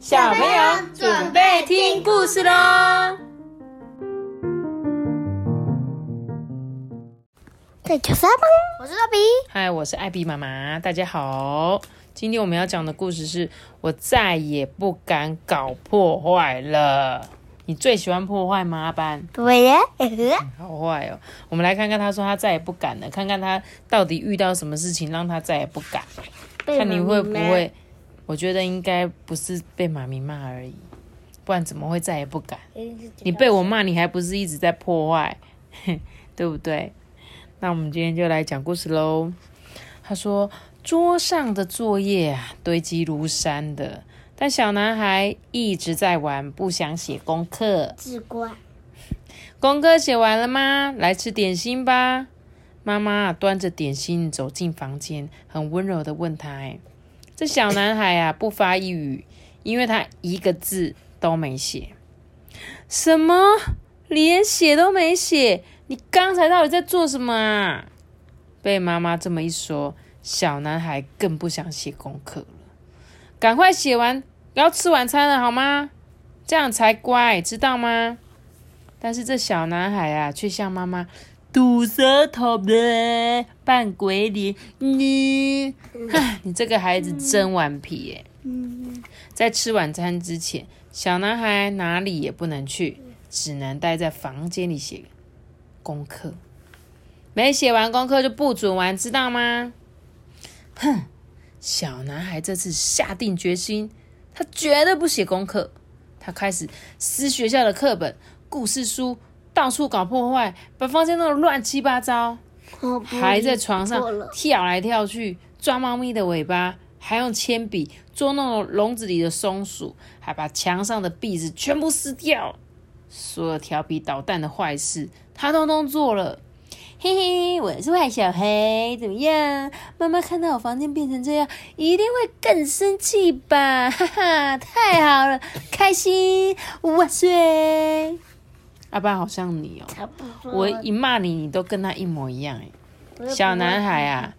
小朋友准备听故事喽！在九三吗？我是豆比。嗨，我是艾比妈妈，大家好。今天我们要讲的故事是我再也不敢搞破坏了。你最喜欢破坏吗？阿班？对呀。好坏哦。我们来看看他说他再也不敢了，看看他到底遇到什么事情让他再也不敢。看你会不会？我觉得应该不是被妈咪骂而已，不然怎么会再也不敢？你被我骂，你还不是一直在破坏，对不对？那我们今天就来讲故事喽。他说，桌上的作业啊堆积如山的，但小男孩一直在玩，不想写功课。自乖。功课写完了吗？来吃点心吧。妈妈端着点心走进房间，很温柔的问他。这小男孩啊，不发一语，因为他一个字都没写。什么？连写都没写？你刚才到底在做什么啊？被妈妈这么一说，小男孩更不想写功课了。赶快写完，要吃晚餐了，好吗？这样才乖，知道吗？但是这小男孩啊，却向妈妈。吐舌头的扮鬼脸，你，你这个孩子真顽皮耶！在吃晚餐之前，小男孩哪里也不能去，只能待在房间里写功课。没写完功课就不准玩，知道吗？哼！小男孩这次下定决心，他绝对不写功课。他开始撕学校的课本、故事书。到处搞破坏，把房间弄得乱七八糟，还在床上跳来跳去，抓猫咪的尾巴，还用铅笔捉弄笼子里的松鼠，还把墙上的壁纸全部撕掉。所有调皮捣蛋的坏事，他通通做了。嘿嘿，我是坏小黑，怎么样？妈妈看到我房间变成这样，一定会更生气吧？哈哈，太好了，开心，万岁！阿爸好像你哦，我一骂你，你都跟他一模一样哎。小男孩啊，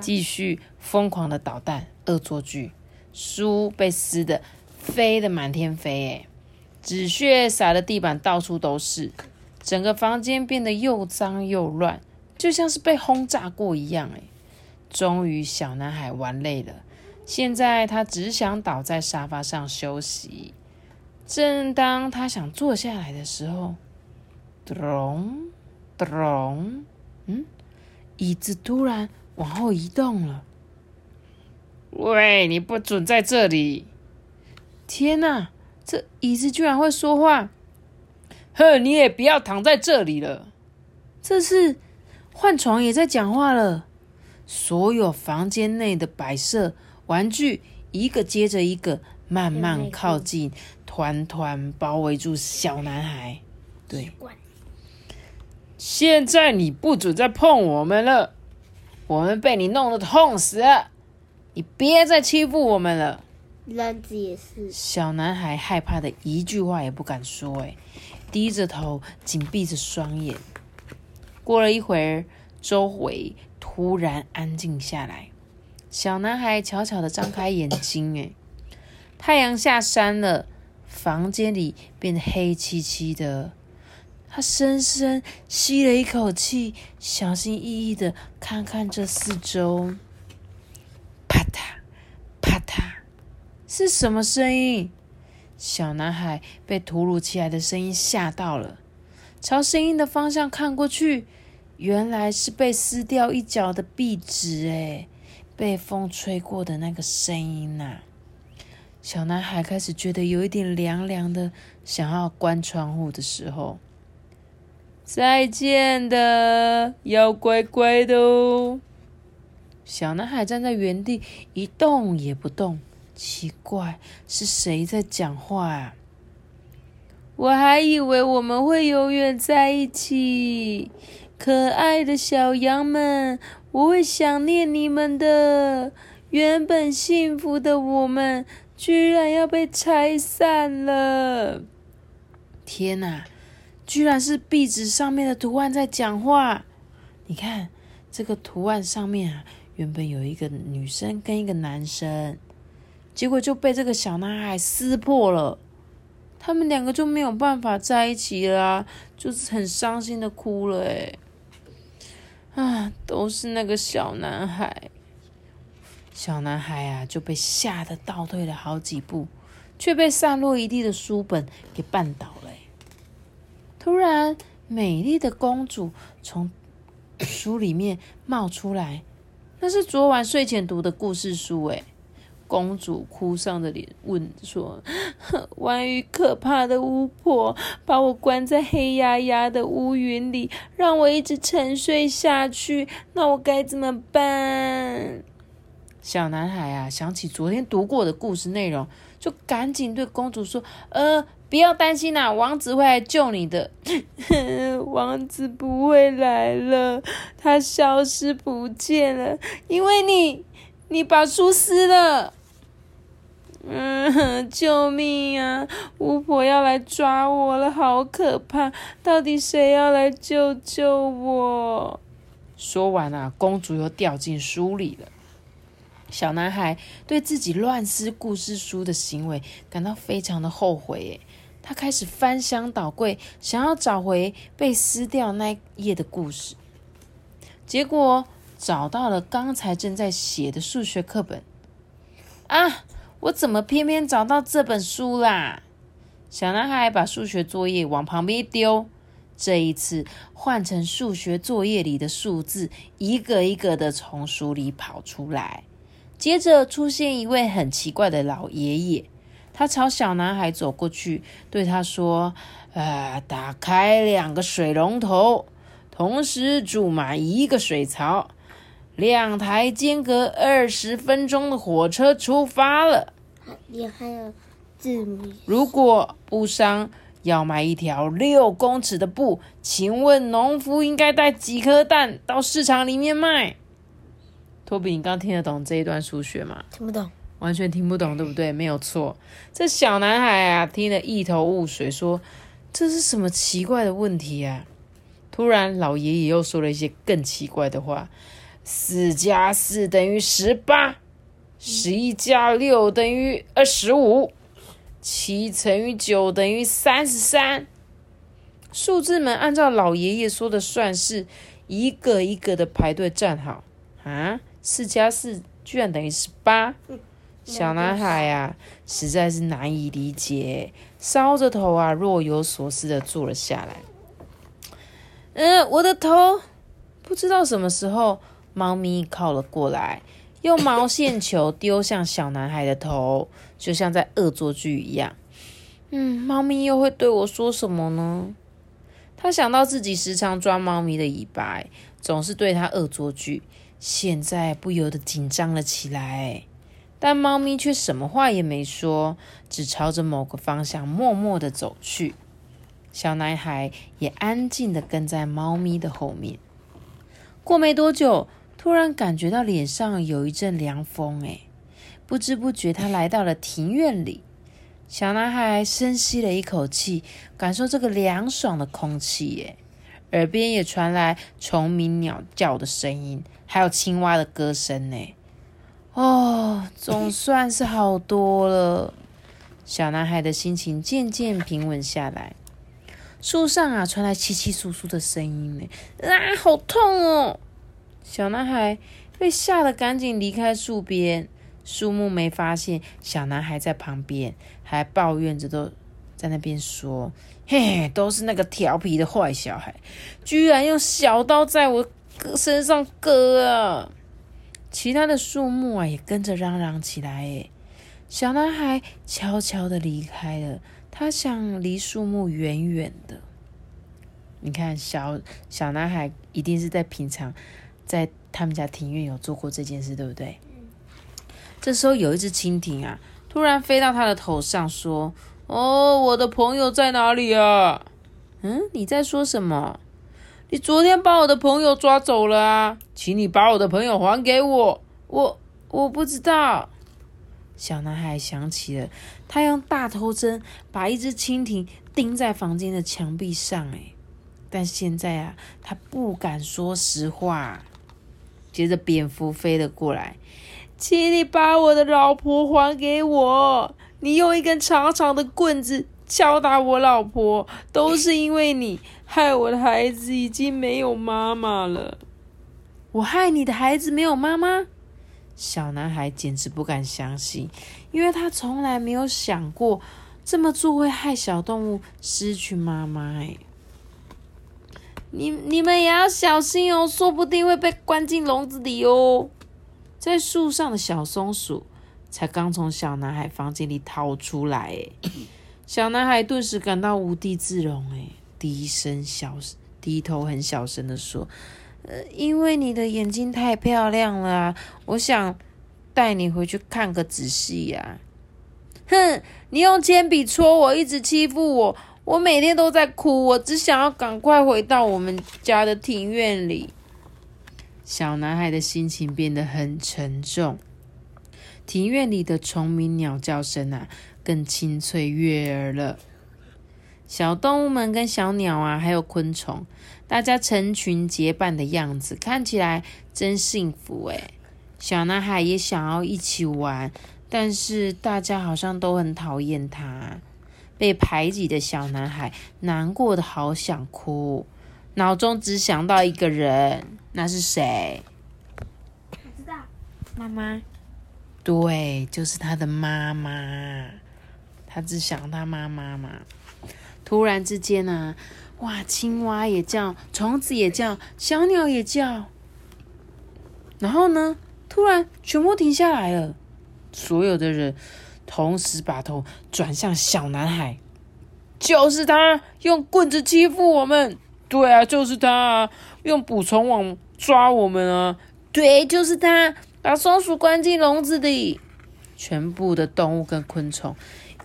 继续疯狂的捣蛋，恶作剧，书被撕的飞的满天飞哎，纸屑撒的地板到处都是，整个房间变得又脏又乱，就像是被轰炸过一样哎。终于，小男孩玩累了，现在他只想倒在沙发上休息。正当他想坐下来的时候，咚咚，嗯，椅子突然往后移动了。喂，你不准在这里！天哪，这椅子居然会说话！哼，你也不要躺在这里了。这次换床也在讲话了。所有房间内的摆设、玩具，一个接着一个，慢慢靠近。团团包围住小男孩，对。现在你不准再碰我们了，我们被你弄得痛死了，你别再欺负我们了。篮子也是。小男孩害怕的一句话也不敢说，哎，低着头，紧闭着双眼。过了一会儿，周围突然安静下来，小男孩悄悄的张开眼睛，哎，太阳下山了。房间里变得黑漆漆的，他深深吸了一口气，小心翼翼的看看这四周。啪嗒，啪嗒，是什么声音？小男孩被突如其来的声音吓到了，朝声音的方向看过去，原来是被撕掉一角的壁纸，哎，被风吹过的那个声音呐。小男孩开始觉得有一点凉凉的，想要关窗户的时候，再见的，要乖乖的哦。小男孩站在原地一动也不动，奇怪，是谁在讲话啊？我还以为我们会永远在一起，可爱的小羊们，我会想念你们的。原本幸福的我们。居然要被拆散了！天哪，居然是壁纸上面的图案在讲话。你看这个图案上面啊，原本有一个女生跟一个男生，结果就被这个小男孩撕破了。他们两个就没有办法在一起了，就是很伤心的哭了。哎，啊，都是那个小男孩。小男孩啊，就被吓得倒退了好几步，却被散落一地的书本给绊倒了。突然，美丽的公主从书里面冒出来，那是昨晚睡前读的故事书。哎。公主哭丧着脸问说：“ 关于可怕的巫婆把我关在黑压压的乌云里，让我一直沉睡下去，那我该怎么办？”小男孩啊，想起昨天读过的故事内容，就赶紧对公主说：“呃，不要担心呐，王子会来救你的。王子不会来了，他消失不见了，因为你，你把书撕了。”嗯，救命啊！巫婆要来抓我了，好可怕！到底谁要来救救我？说完啊，公主又掉进书里了。小男孩对自己乱撕故事书的行为感到非常的后悔，他开始翻箱倒柜，想要找回被撕掉那页的故事。结果找到了刚才正在写的数学课本，啊！我怎么偏偏找到这本书啦？小男孩把数学作业往旁边一丢，这一次换成数学作业里的数字，一个一个的从书里跑出来。接着出现一位很奇怪的老爷爷，他朝小男孩走过去，对他说：“呃，打开两个水龙头，同时注满一个水槽。”两台间隔二十分钟的火车出发了。也还有字母。如果布商要买一条六公尺的布，请问农夫应该带几颗蛋到市场里面卖？托比，你刚听得懂这一段数学吗？听不懂，完全听不懂，对不对？没有错。这小男孩啊，听得一头雾水，说：“这是什么奇怪的问题啊？”突然，老爷爷又说了一些更奇怪的话。四加四等于十八，十一加六等于二十五，七乘以九等于三十三。数字们按照老爷爷说的算式，一个一个的排队站好。啊，四加四居然等于十八！小男孩呀，实在是难以理解，搔着头啊，若有所思的坐了下来。嗯，我的头，不知道什么时候。猫咪靠了过来，用毛线球丢向小男孩的头，就像在恶作剧一样。嗯，猫咪又会对我说什么呢？他想到自己时常抓猫咪的尾巴，总是对他恶作剧，现在不由得紧张了起来。但猫咪却什么话也没说，只朝着某个方向默默的走去。小男孩也安静的跟在猫咪的后面。过没多久。突然感觉到脸上有一阵凉风，哎，不知不觉他来到了庭院里。小男孩深吸了一口气，感受这个凉爽的空气，哎，耳边也传来虫鸣鸟叫的声音，还有青蛙的歌声，呢。哦，总算是好多了。小男孩的心情渐渐平稳下来。树上啊，传来窸窸窣窣的声音，呢，啊，好痛哦！小男孩被吓得赶紧离开树边，树木没发现小男孩在旁边，还抱怨着都在那边说：“嘿，都是那个调皮的坏小孩，居然用小刀在我身上割啊！”其他的树木啊也跟着嚷嚷起来。哎，小男孩悄悄的离开了，他想离树木远远的。你看，小小男孩一定是在平常。在他们家庭院有做过这件事，对不对？这时候有一只蜻蜓啊，突然飞到他的头上，说：“哦，我的朋友在哪里啊？”嗯，你在说什么？你昨天把我的朋友抓走了啊，请你把我的朋友还给我。我我不知道。小男孩想起了，他用大头针把一只蜻蜓钉在房间的墙壁上，哎，但现在啊，他不敢说实话。接着，蝙蝠飞了过来。请你把我的老婆还给我！你用一根长长的棍子敲打我老婆，都是因为你害我的孩子已经没有妈妈了。我害你的孩子没有妈妈？小男孩简直不敢相信，因为他从来没有想过这么做会害小动物失去妈妈。哎，你你们也要小心哦，说不定会被关进笼子里哦。在树上的小松鼠才刚从小男孩房间里逃出来，哎，小男孩顿时感到无地自容，哎，低声小低头很小声的说。呃，因为你的眼睛太漂亮了，我想带你回去看个仔细呀。哼，你用铅笔戳我，一直欺负我，我每天都在哭，我只想要赶快回到我们家的庭院里。小男孩的心情变得很沉重。庭院里的虫鸣鸟叫声啊，更清脆悦耳了。小动物们跟小鸟啊，还有昆虫，大家成群结伴的样子，看起来真幸福诶小男孩也想要一起玩，但是大家好像都很讨厌他。被排挤的小男孩难过的好想哭，脑中只想到一个人，那是谁？不知道，妈妈。对，就是他的妈妈。他只想他妈妈嘛。突然之间呢，哇！青蛙也叫，虫子也叫，小鸟也叫。然后呢，突然全部停下来了。所有的人同时把头转向小男孩，就是他用棍子欺负我们。对啊，就是他啊用捕虫网抓我们啊。对，就是他把松鼠关进笼子里。全部的动物跟昆虫。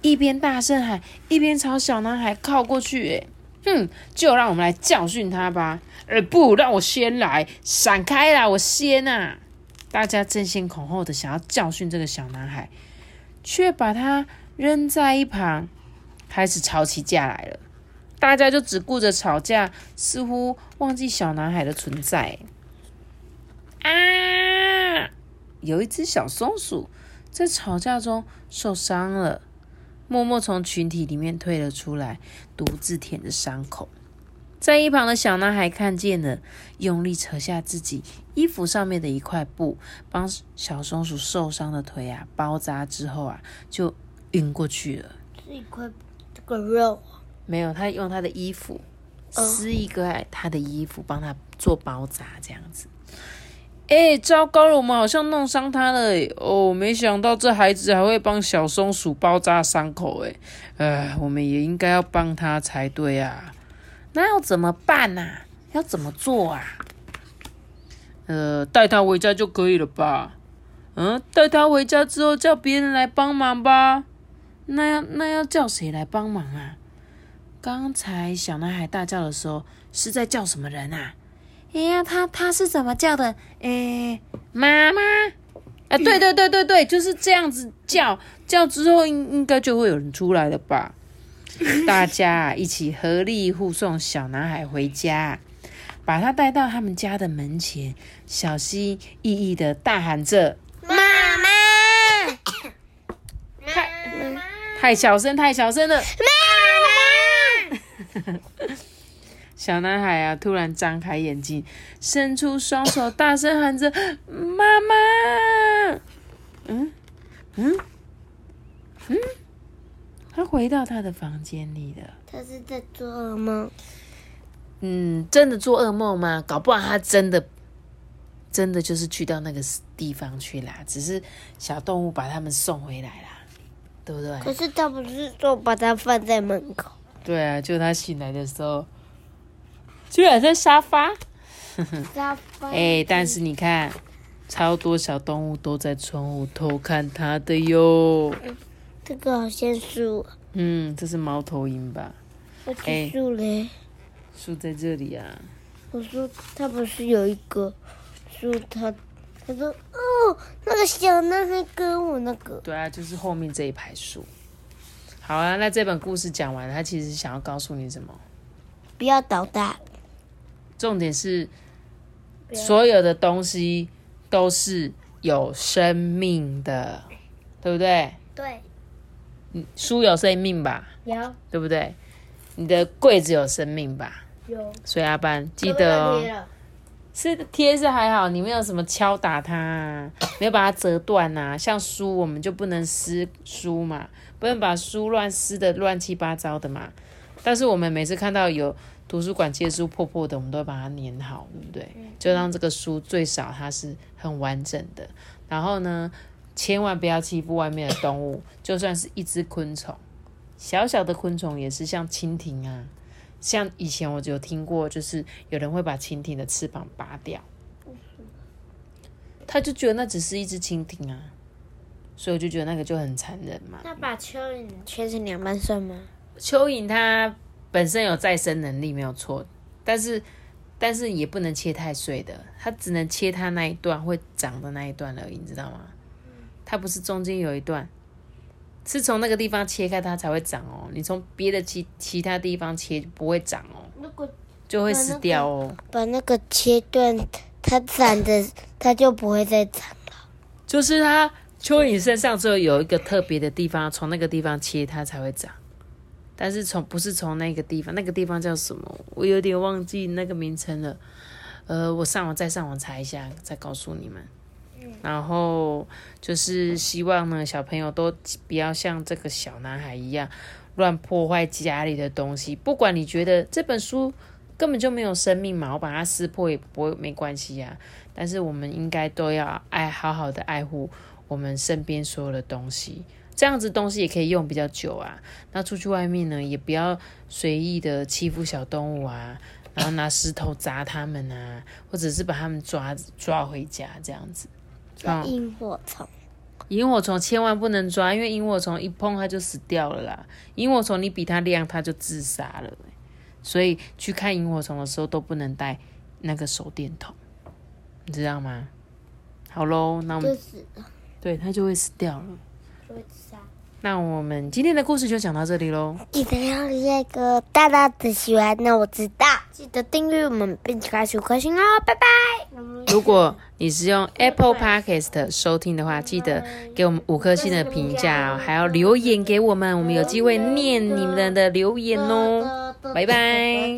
一边大声喊，一边朝小男孩靠过去。哎，哼，就让我们来教训他吧！呃，不，让我先来，闪开啦，我先啊！大家争先恐后的想要教训这个小男孩，却把他扔在一旁，开始吵起架来了。大家就只顾着吵架，似乎忘记小男孩的存在。啊！有一只小松鼠在吵架中受伤了。默默从群体里面退了出来，独自舔着伤口。在一旁的小男孩看见了，用力扯下自己衣服上面的一块布，帮小松鼠受伤的腿啊包扎之后啊，就晕过去了。是一块这个肉？没有，他用他的衣服撕一个他的衣服，帮他做包扎，这样子。哎，糟糕了，我们好像弄伤他了哦！没想到这孩子还会帮小松鼠包扎伤口哎，哎，我们也应该要帮他才对啊。那要怎么办呢？要怎么做啊？呃，带他回家就可以了吧？嗯，带他回家之后叫别人来帮忙吧。那要那要叫谁来帮忙啊？刚才小男孩大叫的时候是在叫什么人啊？哎呀，他他是怎么叫的？哎，妈妈！啊，对对对对对，就是这样子叫，叫之后应应该就会有人出来了吧？大家一起合力护送小男孩回家，把他带到他们家的门前，小心翼翼的大喊着：“妈妈！” 太太小声，太小声了！妈妈！小男孩啊，突然张开眼睛，伸出双手，大声喊着：“妈妈！”嗯嗯嗯，他回到他的房间里了。他是在做噩梦。嗯，真的做噩梦吗？搞不好他真的真的就是去到那个地方去啦，只是小动物把他们送回来啦，对不对？可是他不是说把它放在门口？对啊，就他醒来的时候。居然在沙发，沙发。哎，但是你看，超多小动物都在窗户偷看它的哟。这个好像树。嗯，这是猫头鹰吧？哎，树嘞？树在这里啊。我说，它不是有一个树？它他说，哦，那个小男孩跟我那个。对啊，就是后面这一排树。好啊，那这本故事讲完，他其实想要告诉你什么？不要捣蛋。重点是，所有的东西都是有生命的，对不对？对，书有生命吧，有对不对？你的柜子有生命吧？有，所以阿班记得哦。贴是贴是还好，你没有什么敲打它、啊，没有把它折断啊。像书我们就不能撕书嘛，不能把书乱撕的乱七八糟的嘛。但是我们每次看到有图书馆借书破破的，我们都会把它粘好，对不对？就让这个书最少它是很完整的。然后呢，千万不要欺负外面的动物，就算是一只昆虫，小小的昆虫也是像蜻蜓啊。像以前我就有听过，就是有人会把蜻蜓的翅膀拔掉，他就觉得那只是一只蜻蜓啊，所以我就觉得那个就很残忍嘛。那把蚯蚓切成两半算吗？蚯蚓它本身有再生能力没有错，但是但是也不能切太碎的，它只能切它那一段会长的那一段而已，你知道吗？它不是中间有一段，是从那个地方切开它才会长哦。你从别的其其他地方切不会长哦，如果就会死掉哦。把那个切断，它长的它就不会再长了。就是它蚯蚓身上只有有一个特别的地方，从那个地方切它才会长。但是从不是从那个地方，那个地方叫什么？我有点忘记那个名称了。呃，我上网再上网查一下，再告诉你们。然后就是希望呢，小朋友都不要像这个小男孩一样乱破坏家里的东西。不管你觉得这本书根本就没有生命嘛，我把它撕破也不会没关系呀、但是我们应该都要爱好好的爱护我们身边所有的东西，这样子东西也可以用比较久啊。那出去外面呢，也不要随意的欺负小动物啊，然后拿石头砸它们啊，或者是把它们抓抓回家这样子。叫萤火虫，萤火虫千万不能抓，因为萤火虫一碰它就死掉了啦。萤火虫你比它亮，它就自杀了、所以去看萤火虫的时候都不能带那个手电筒，你知道吗？好喽，那我们就是对它就会死掉了。就会自杀。那我们今天的故事就讲到这里喽。记得要那个大大的喜欢，那我知道。记得订阅我们，并且开始五颗星哦，拜拜。如果你是用 Apple Podcast 收听的话，记得给我们五颗星的评价哦，还要留言给我们，我们有机会念你们的留言哦。拜拜。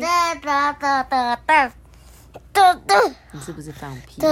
你是不是放屁？